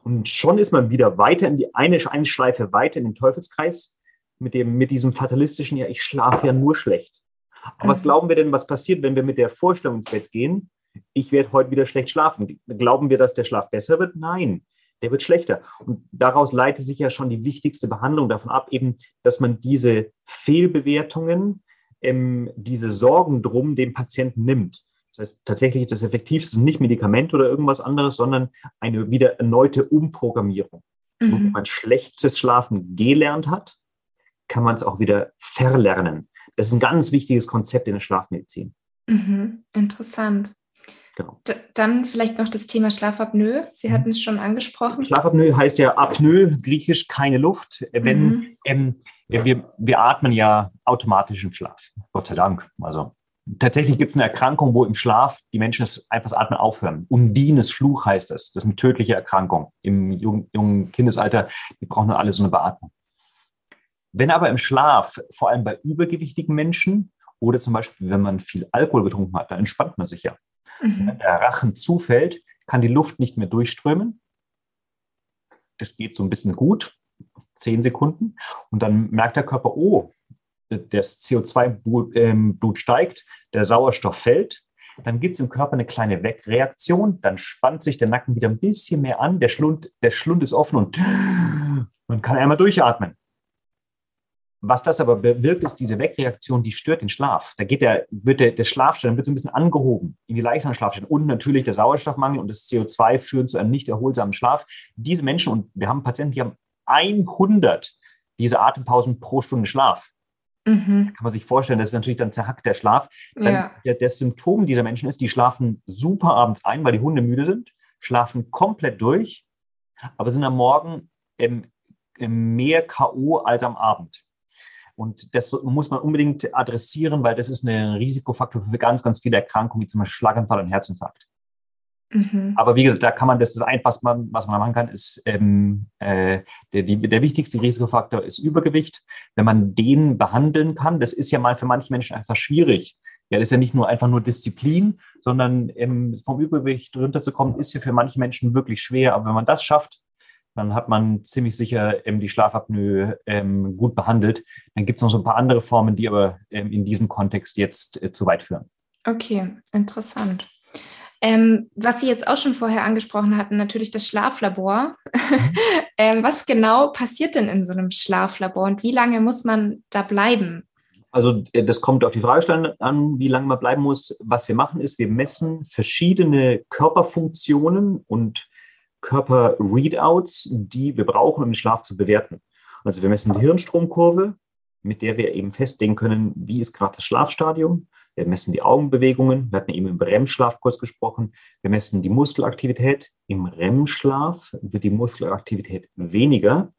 Und schon ist man wieder weiter in die eine, eine Schleife weiter in den Teufelskreis mit, dem, mit diesem fatalistischen, ja, ich schlafe ja nur schlecht. Aber mhm. was glauben wir denn, was passiert, wenn wir mit der Vorstellung ins Bett gehen, ich werde heute wieder schlecht schlafen? Glauben wir, dass der Schlaf besser wird? Nein, der wird schlechter. Und daraus leitet sich ja schon die wichtigste Behandlung davon ab, eben, dass man diese Fehlbewertungen, ähm, diese Sorgen drum dem Patienten nimmt. Das heißt, tatsächlich ist das Effektivste nicht Medikament oder irgendwas anderes, sondern eine wieder erneute Umprogrammierung. Mhm. So wie man schlechtes Schlafen gelernt hat, kann man es auch wieder verlernen. Das ist ein ganz wichtiges Konzept in der Schlafmedizin. Mhm, interessant. Genau. Dann vielleicht noch das Thema Schlafapnoe. Sie mhm. hatten es schon angesprochen. Schlafapnoe heißt ja Apnoe, griechisch keine Luft. Wenn mhm. ähm, wir, wir atmen ja automatisch im Schlaf. Gott sei Dank. Also tatsächlich gibt es eine Erkrankung, wo im Schlaf die Menschen das einfach das Atmen aufhören. Undines Fluch heißt das. Das ist eine tödliche Erkrankung im jungen, jungen Kindesalter. Die brauchen alle so eine Beatmung. Wenn aber im Schlaf, vor allem bei übergewichtigen Menschen oder zum Beispiel, wenn man viel Alkohol getrunken hat, dann entspannt man sich ja. Mhm. Wenn der Rachen zufällt, kann die Luft nicht mehr durchströmen. Das geht so ein bisschen gut, zehn Sekunden. Und dann merkt der Körper, oh, das CO2-Blut ähm, steigt, der Sauerstoff fällt. dann gibt es im Körper eine kleine Wegreaktion, dann spannt sich der Nacken wieder ein bisschen mehr an, der Schlund, der Schlund ist offen und man kann einmal durchatmen. Was das aber bewirkt, ist diese Wegreaktion, die stört den Schlaf. Da geht der, wird der, der Schlafstand wird so ein bisschen angehoben in die leichteren Schlafstände. Und natürlich der Sauerstoffmangel und das CO2 führen zu einem nicht erholsamen Schlaf. Diese Menschen, und wir haben Patienten, die haben 100 diese Atempausen pro Stunde Schlaf. Mhm. Kann man sich vorstellen, das ist natürlich dann zerhackt der Schlaf. Dann, ja. der, das Symptom dieser Menschen ist, die schlafen super abends ein, weil die Hunde müde sind, schlafen komplett durch, aber sind am Morgen im, im mehr K.O. als am Abend. Und das muss man unbedingt adressieren, weil das ist ein Risikofaktor für ganz, ganz viele Erkrankungen, wie zum Beispiel Schlaganfall und Herzinfarkt. Mhm. Aber wie gesagt, da kann man das, das Einfachste, was man machen kann, ist ähm, äh, der, die, der wichtigste Risikofaktor ist Übergewicht. Wenn man den behandeln kann, das ist ja mal für manche Menschen einfach schwierig. Ja, das ist ja nicht nur einfach nur Disziplin, sondern ähm, vom Übergewicht runterzukommen, ist ja für manche Menschen wirklich schwer. Aber wenn man das schafft, dann hat man ziemlich sicher ähm, die Schlafapnoe ähm, gut behandelt. Dann gibt es noch so ein paar andere Formen, die aber ähm, in diesem Kontext jetzt äh, zu weit führen. Okay, interessant. Ähm, was Sie jetzt auch schon vorher angesprochen hatten, natürlich das Schlaflabor. Mhm. ähm, was genau passiert denn in so einem Schlaflabor und wie lange muss man da bleiben? Also äh, das kommt auf die Fragestellung an, wie lange man bleiben muss. Was wir machen ist, wir messen verschiedene Körperfunktionen und Körper-Readouts, die wir brauchen, um den Schlaf zu bewerten. Also wir messen die Hirnstromkurve, mit der wir eben festlegen können, wie ist gerade das Schlafstadium. Wir messen die Augenbewegungen. Wir hatten eben im REM-Schlaf kurz gesprochen. Wir messen die Muskelaktivität. Im REM-Schlaf wird die Muskelaktivität weniger.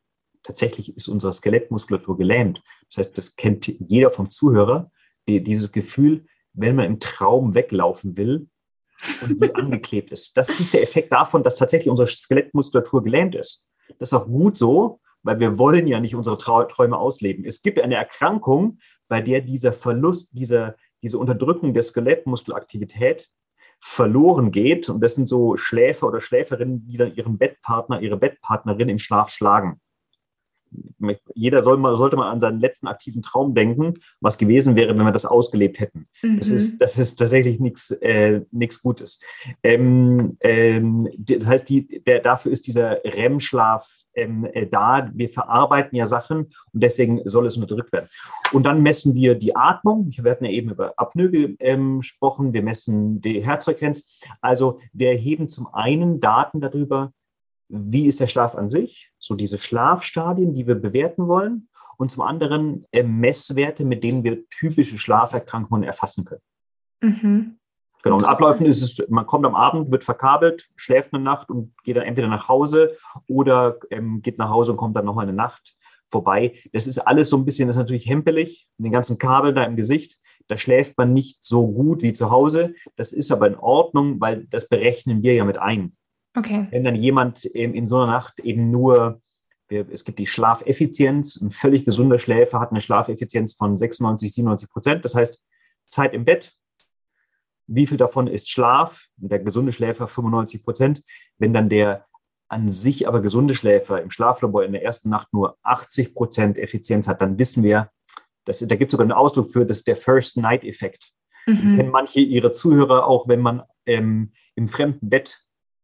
Tatsächlich ist unsere Skelettmuskulatur gelähmt. Das heißt, das kennt jeder vom Zuhörer, die, dieses Gefühl, wenn man im Traum weglaufen will, und die angeklebt ist. Das ist der Effekt davon, dass tatsächlich unsere Skelettmuskulatur gelähmt ist. Das ist auch gut so, weil wir wollen ja nicht unsere Träume ausleben. Es gibt eine Erkrankung, bei der dieser Verlust, dieser, diese Unterdrückung der Skelettmuskelaktivität verloren geht. Und das sind so Schläfer oder Schläferinnen, die dann ihren Bettpartner, ihre Bettpartnerin im Schlaf schlagen jeder soll mal, sollte mal an seinen letzten aktiven Traum denken, was gewesen wäre, wenn wir das ausgelebt hätten. Mhm. Das, ist, das ist tatsächlich nichts äh, Gutes. Ähm, ähm, das heißt, die, der, dafür ist dieser REM-Schlaf ähm, äh, da. Wir verarbeiten ja Sachen und deswegen soll es unterdrückt werden. Und dann messen wir die Atmung. Wir hatten ja eben über Apnoe ähm, gesprochen. Wir messen die Herzfrequenz. Also wir erheben zum einen Daten darüber, wie ist der Schlaf an sich, so diese Schlafstadien, die wir bewerten wollen, und zum anderen äh, Messwerte, mit denen wir typische Schlaferkrankungen erfassen können. Mhm. Genau, und Abläufen ist es, man kommt am Abend, wird verkabelt, schläft eine Nacht und geht dann entweder nach Hause oder ähm, geht nach Hause und kommt dann nochmal eine Nacht vorbei. Das ist alles so ein bisschen, das ist natürlich hempelig, den ganzen Kabel da im Gesicht. Da schläft man nicht so gut wie zu Hause. Das ist aber in Ordnung, weil das berechnen wir ja mit ein. Okay. Wenn dann jemand in so einer Nacht eben nur, es gibt die Schlafeffizienz, ein völlig gesunder Schläfer hat eine Schlafeffizienz von 96, 97 Prozent. Das heißt, Zeit im Bett, wie viel davon ist Schlaf? Der gesunde Schläfer 95 Prozent. Wenn dann der an sich aber gesunde Schläfer im Schlaflabor in der ersten Nacht nur 80 Prozent Effizienz hat, dann wissen wir, dass, da gibt es sogar einen Ausdruck für, das ist der First Night Effekt. Mhm. Kennen manche ihrer Zuhörer auch, wenn man ähm, im fremden Bett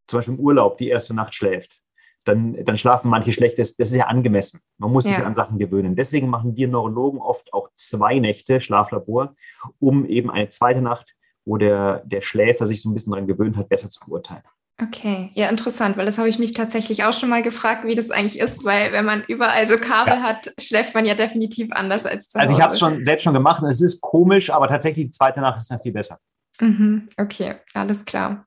zum Beispiel im Urlaub die erste Nacht schläft, dann, dann schlafen manche schlecht. Das, das ist ja angemessen. Man muss sich an Sachen gewöhnen. Deswegen machen wir Neurologen oft auch zwei Nächte Schlaflabor, um eben eine zweite Nacht, wo der, der Schläfer sich so ein bisschen daran gewöhnt hat, besser zu beurteilen. Okay, ja, interessant, weil das habe ich mich tatsächlich auch schon mal gefragt, wie das eigentlich ist, weil wenn man überall so Kabel ja. hat, schläft man ja definitiv anders als zu Hause. Also ich habe es schon selbst schon gemacht und es ist komisch, aber tatsächlich die zweite Nacht ist dann viel besser. Mhm, okay, alles klar.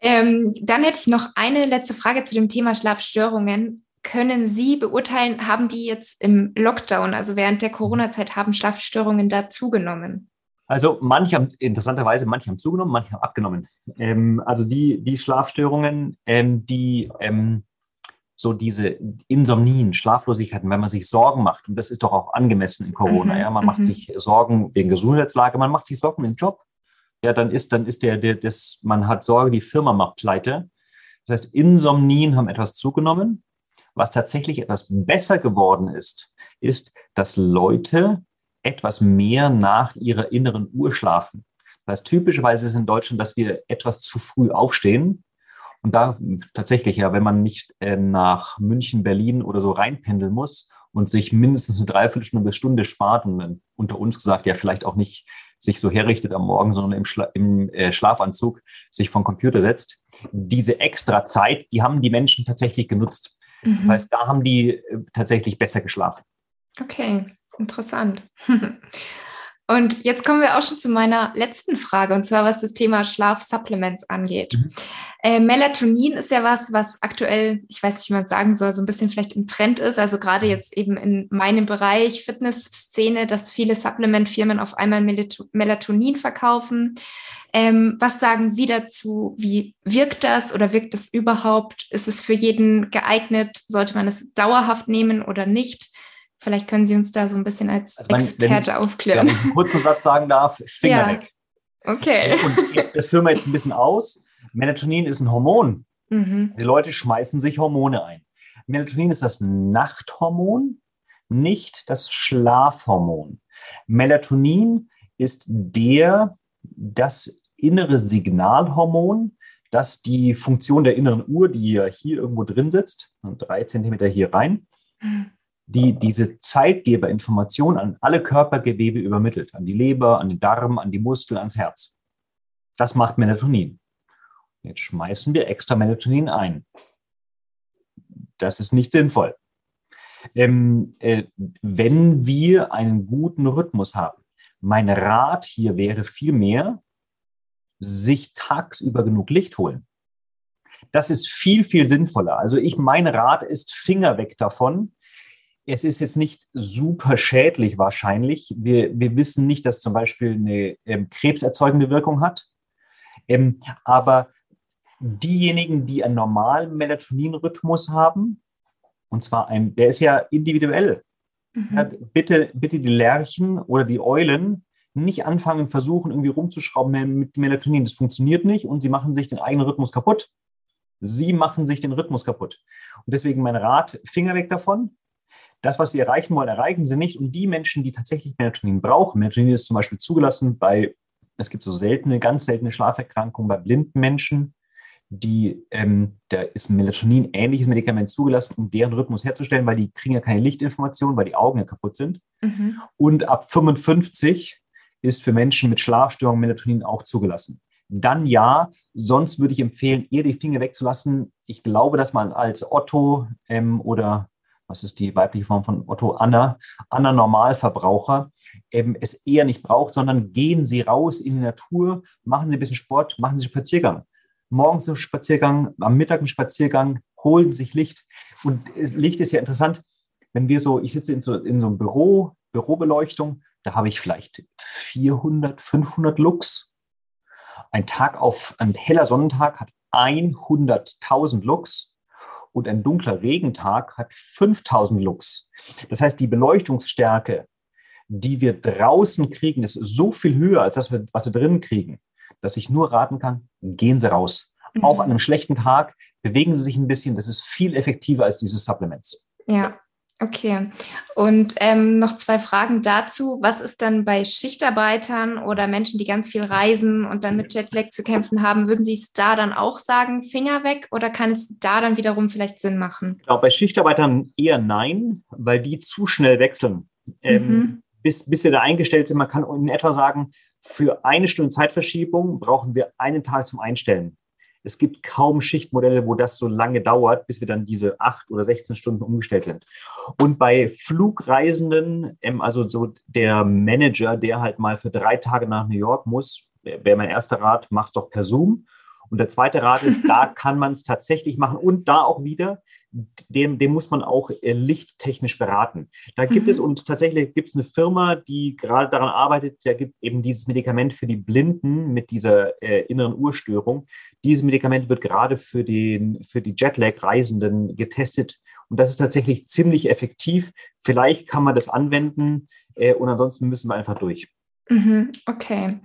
Ähm, dann hätte ich noch eine letzte Frage zu dem Thema Schlafstörungen. Können Sie beurteilen, haben die jetzt im Lockdown, also während der Corona-Zeit, haben Schlafstörungen da zugenommen? Also manche haben, interessanterweise, manche haben zugenommen, manche haben abgenommen. Ähm, also die, die Schlafstörungen, ähm, die ähm, so diese Insomnien, Schlaflosigkeiten, wenn man sich Sorgen macht, und das ist doch auch angemessen in Corona, mhm, ja, man macht mhm. sich Sorgen wegen Gesundheitslage, man macht sich Sorgen im Job, ja, dann ist, dann ist der, der, das, man hat Sorge, die Firma macht pleite. Das heißt, Insomnien haben etwas zugenommen. Was tatsächlich etwas besser geworden ist, ist, dass Leute etwas mehr nach ihrer inneren Uhr schlafen. Das heißt, typischerweise ist in Deutschland, dass wir etwas zu früh aufstehen. Und da tatsächlich, ja, wenn man nicht äh, nach München, Berlin oder so reinpendeln muss und sich mindestens eine Dreiviertelstunde bis Stunde spart und unter uns gesagt, ja, vielleicht auch nicht sich so herrichtet am Morgen, sondern im, Schla im äh, Schlafanzug sich vom Computer setzt. Diese extra Zeit, die haben die Menschen tatsächlich genutzt. Mhm. Das heißt, da haben die äh, tatsächlich besser geschlafen. Okay, interessant. Und jetzt kommen wir auch schon zu meiner letzten Frage, und zwar was das Thema Schlafsupplements angeht. Mhm. Äh, Melatonin ist ja was, was aktuell, ich weiß nicht, wie man sagen soll, so ein bisschen vielleicht im Trend ist. Also gerade mhm. jetzt eben in meinem Bereich Fitnessszene, dass viele Supplementfirmen auf einmal Melatonin verkaufen. Ähm, was sagen Sie dazu? Wie wirkt das oder wirkt das überhaupt? Ist es für jeden geeignet? Sollte man es dauerhaft nehmen oder nicht? Vielleicht können Sie uns da so ein bisschen als also mein, Experte wenn, aufklären. Wenn ich einen kurzen Satz sagen darf, Finger ja. weg. Okay. Und das führen wir jetzt ein bisschen aus. Melatonin ist ein Hormon. Mhm. Die Leute schmeißen sich Hormone ein. Melatonin ist das Nachthormon, nicht das Schlafhormon. Melatonin ist der, das innere Signalhormon, das die Funktion der inneren Uhr, die ja hier irgendwo drin sitzt, drei Zentimeter hier rein, mhm die diese Zeitgeberinformation an alle Körpergewebe übermittelt, an die Leber, an den Darm, an die Muskeln, ans Herz. Das macht Melatonin. Jetzt schmeißen wir extra Melatonin ein. Das ist nicht sinnvoll. Ähm, äh, wenn wir einen guten Rhythmus haben, mein Rat hier wäre vielmehr, sich tagsüber genug Licht holen. Das ist viel, viel sinnvoller. Also ich, mein Rat ist Finger weg davon, es ist jetzt nicht super schädlich wahrscheinlich. Wir, wir wissen nicht, dass zum Beispiel eine ähm, krebserzeugende Wirkung hat. Ähm, aber diejenigen, die einen normalen Melatoninrhythmus haben, und zwar ein, der ist ja individuell. Mhm. Ja, bitte, bitte die Lerchen oder die Eulen nicht anfangen, versuchen, irgendwie rumzuschrauben mit Melatonin. Das funktioniert nicht und sie machen sich den eigenen Rhythmus kaputt. Sie machen sich den Rhythmus kaputt. Und deswegen mein Rat, Finger weg davon das, was sie erreichen wollen, erreichen sie nicht. Und die Menschen, die tatsächlich Melatonin brauchen, Melatonin ist zum Beispiel zugelassen bei, es gibt so seltene, ganz seltene Schlaferkrankungen bei blinden Menschen, die, ähm, da ist ein Melatonin-ähnliches Medikament zugelassen, um deren Rhythmus herzustellen, weil die kriegen ja keine Lichtinformation, weil die Augen ja kaputt sind. Mhm. Und ab 55 ist für Menschen mit Schlafstörungen Melatonin auch zugelassen. Dann ja, sonst würde ich empfehlen, eher die Finger wegzulassen. Ich glaube, dass man als Otto ähm, oder was ist die weibliche Form von Otto Anna, Anna Normalverbraucher, eben es eher nicht braucht, sondern gehen Sie raus in die Natur, machen Sie ein bisschen Sport, machen Sie Spaziergang. Morgens einen Spaziergang, am Mittag einen Spaziergang, holen sich Licht. Und Licht ist ja interessant, wenn wir so, ich sitze in so, in so einem Büro, Bürobeleuchtung, da habe ich vielleicht 400, 500 Lux. Ein Tag auf, ein heller Sonnentag hat 100.000 Lux und ein dunkler Regentag hat 5000 Lux. Das heißt, die Beleuchtungsstärke, die wir draußen kriegen, ist so viel höher als das, was wir drinnen kriegen, dass ich nur raten kann, gehen Sie raus. Mhm. Auch an einem schlechten Tag bewegen Sie sich ein bisschen. Das ist viel effektiver als diese Supplements. Ja, Okay. Und ähm, noch zwei Fragen dazu. Was ist dann bei Schichtarbeitern oder Menschen, die ganz viel reisen und dann mit Jetlag zu kämpfen haben? Würden Sie es da dann auch sagen, Finger weg oder kann es da dann wiederum vielleicht Sinn machen? Genau, bei Schichtarbeitern eher nein, weil die zu schnell wechseln. Ähm, mhm. bis, bis wir da eingestellt sind, man kann in etwa sagen, für eine Stunde Zeitverschiebung brauchen wir einen Tag zum Einstellen. Es gibt kaum Schichtmodelle, wo das so lange dauert, bis wir dann diese acht oder 16 Stunden umgestellt sind. Und bei Flugreisenden, ähm, also so der Manager, der halt mal für drei Tage nach New York muss, wäre mein erster Rat, mach's doch per Zoom. Und der zweite Rat ist, da kann man es tatsächlich machen und da auch wieder, dem, dem muss man auch äh, lichttechnisch beraten. Da gibt mhm. es und tatsächlich gibt es eine Firma, die gerade daran arbeitet, da gibt eben dieses Medikament für die Blinden mit dieser äh, inneren Urstörung. Dieses Medikament wird gerade für, den, für die Jetlag-Reisenden getestet und das ist tatsächlich ziemlich effektiv. Vielleicht kann man das anwenden äh, und ansonsten müssen wir einfach durch. Mhm, okay.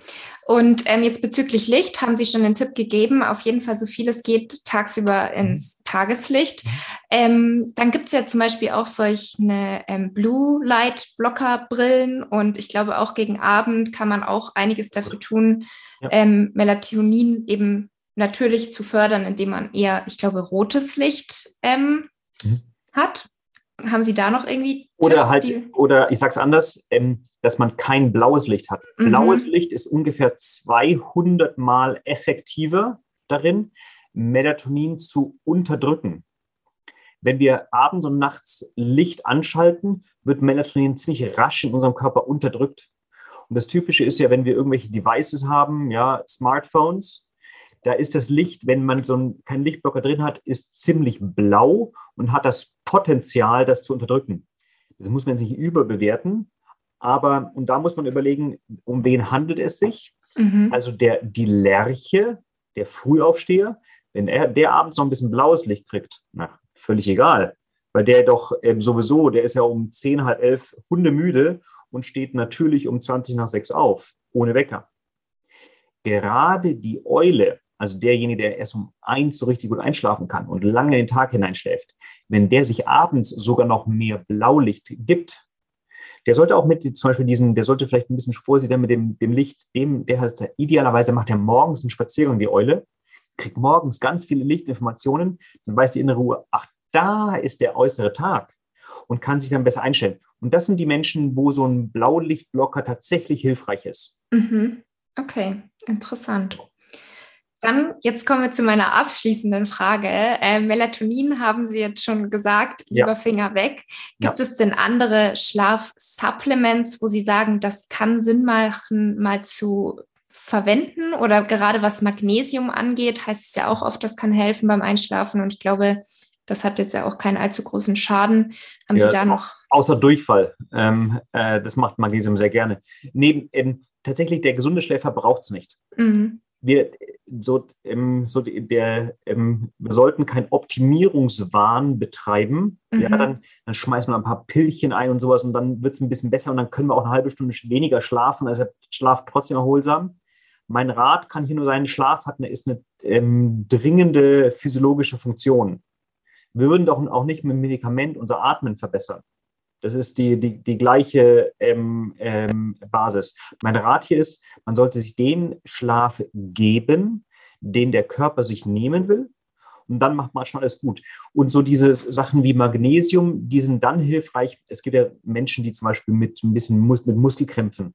Und ähm, jetzt bezüglich Licht haben Sie schon den Tipp gegeben, auf jeden Fall so viel es geht tagsüber ins mhm. Tageslicht. Mhm. Ähm, dann gibt es ja zum Beispiel auch solche ähm, Blue Light Blocker Brillen und ich glaube auch gegen Abend kann man auch einiges dafür tun, ja. ähm, Melatonin eben natürlich zu fördern, indem man eher, ich glaube, rotes Licht ähm, mhm. hat. Haben Sie da noch irgendwie Oder Tipps, halt, oder ich sage es anders, ähm, dass man kein blaues Licht hat. Mhm. Blaues Licht ist ungefähr 200 Mal effektiver darin, Melatonin zu unterdrücken. Wenn wir abends und nachts Licht anschalten, wird Melatonin ziemlich rasch in unserem Körper unterdrückt. Und das Typische ist ja, wenn wir irgendwelche Devices haben, ja, Smartphones, da ist das Licht, wenn man so ein, keinen Lichtblocker drin hat, ist ziemlich blau und hat das Potenzial, das zu unterdrücken. Das muss man sich überbewerten. Aber, und da muss man überlegen, um wen handelt es sich? Mhm. Also der, die Lerche, der Frühaufsteher, wenn er der abends noch ein bisschen blaues Licht kriegt, na, völlig egal. Weil der doch ähm, sowieso, der ist ja um 10, halb elf hundemüde und steht natürlich um 20 nach 6 auf, ohne Wecker. Gerade die Eule, also derjenige, der erst um eins so richtig gut einschlafen kann und lange den Tag hineinschläft, wenn der sich abends sogar noch mehr Blaulicht gibt, der sollte auch mit zum Beispiel diesen, der sollte vielleicht ein bisschen vorsichtig mit dem, dem Licht, dem, der heißt, idealerweise macht er morgens einen Spaziergang, die Eule, kriegt morgens ganz viele Lichtinformationen, dann weiß die innere Ruhe, ach, da ist der äußere Tag und kann sich dann besser einstellen. Und das sind die Menschen, wo so ein Blaulichtblocker tatsächlich hilfreich ist. Mhm. Okay, interessant. Dann, jetzt kommen wir zu meiner abschließenden Frage. Äh, Melatonin haben Sie jetzt schon gesagt, lieber ja. Finger weg. Gibt ja. es denn andere Schlafsupplements, wo Sie sagen, das kann Sinn machen, mal zu verwenden? Oder gerade was Magnesium angeht, heißt es ja auch oft, das kann helfen beim Einschlafen. Und ich glaube, das hat jetzt ja auch keinen allzu großen Schaden. Haben ja, Sie da noch? Außer Durchfall. Ähm, äh, das macht Magnesium sehr gerne. Neben, ähm, tatsächlich, der gesunde Schläfer braucht es nicht. Mhm wir, so, ähm, so der, ähm, wir sollten keinen Optimierungswahn betreiben. Mhm. Ja, dann, dann schmeißen wir ein paar Pillchen ein und sowas und dann wird es ein bisschen besser und dann können wir auch eine halbe Stunde weniger schlafen, also Schlaf trotzdem erholsam. Mein Rat kann hier nur sein, Schlaf hat eine, ist eine ähm, dringende physiologische Funktion. Wir würden doch auch nicht mit dem Medikament unser Atmen verbessern. Das ist die, die, die gleiche ähm, ähm, Basis. Mein Rat hier ist, man sollte sich den Schlaf geben, den der Körper sich nehmen will. Und dann macht man schon alles gut. Und so diese Sachen wie Magnesium, die sind dann hilfreich. Es gibt ja Menschen, die zum Beispiel mit ein bisschen Mus mit Muskelkrämpfen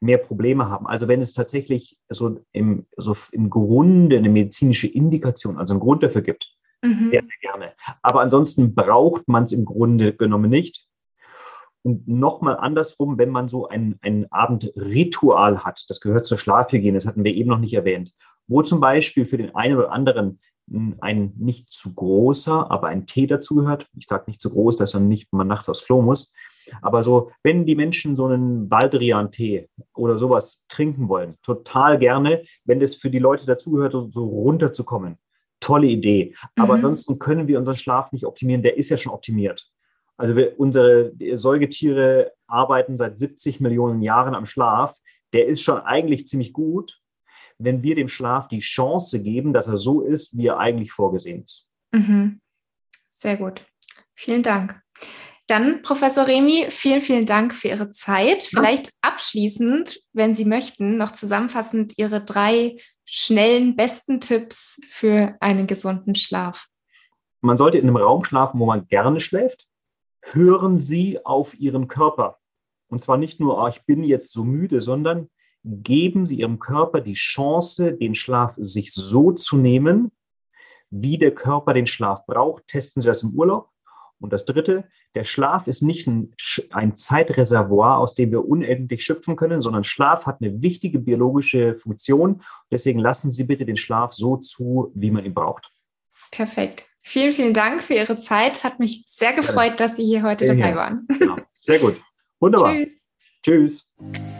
mehr Probleme haben. Also wenn es tatsächlich so im, so im Grunde eine medizinische Indikation, also einen Grund dafür gibt, mhm. sehr, sehr gerne. Aber ansonsten braucht man es im Grunde genommen nicht. Und nochmal andersrum, wenn man so ein, ein Abendritual hat, das gehört zur Schlafhygiene, das hatten wir eben noch nicht erwähnt, wo zum Beispiel für den einen oder anderen ein nicht zu großer, aber ein Tee dazugehört. Ich sage nicht zu groß, dass man nicht man nachts aufs Klo muss. Aber so, wenn die Menschen so einen Baldrian-Tee oder sowas trinken wollen, total gerne, wenn das für die Leute dazugehört, so runterzukommen. Tolle Idee. Aber mhm. ansonsten können wir unseren Schlaf nicht optimieren. Der ist ja schon optimiert. Also wir, unsere Säugetiere arbeiten seit 70 Millionen Jahren am Schlaf. Der ist schon eigentlich ziemlich gut, wenn wir dem Schlaf die Chance geben, dass er so ist, wie er eigentlich vorgesehen ist. Mhm. Sehr gut. Vielen Dank. Dann, Professor Remy, vielen, vielen Dank für Ihre Zeit. Vielleicht abschließend, wenn Sie möchten, noch zusammenfassend Ihre drei schnellen, besten Tipps für einen gesunden Schlaf. Man sollte in einem Raum schlafen, wo man gerne schläft hören Sie auf Ihren Körper. Und zwar nicht nur, oh, ich bin jetzt so müde, sondern geben Sie Ihrem Körper die Chance, den Schlaf sich so zu nehmen, wie der Körper den Schlaf braucht. Testen Sie das im Urlaub. Und das Dritte, der Schlaf ist nicht ein, ein, Zeitreservoir, aus dem wir unendlich schöpfen können, sondern Schlaf hat eine wichtige biologische Funktion. Deswegen lassen Sie bitte den Schlaf so zu, wie man ihn braucht. Perfekt. Vielen, vielen Dank für Ihre Zeit. Es hat mich sehr gefreut, dass Sie hier heute dabei waren. Genau. Sehr gut. Wunderbar. Tschüss. Tschüss.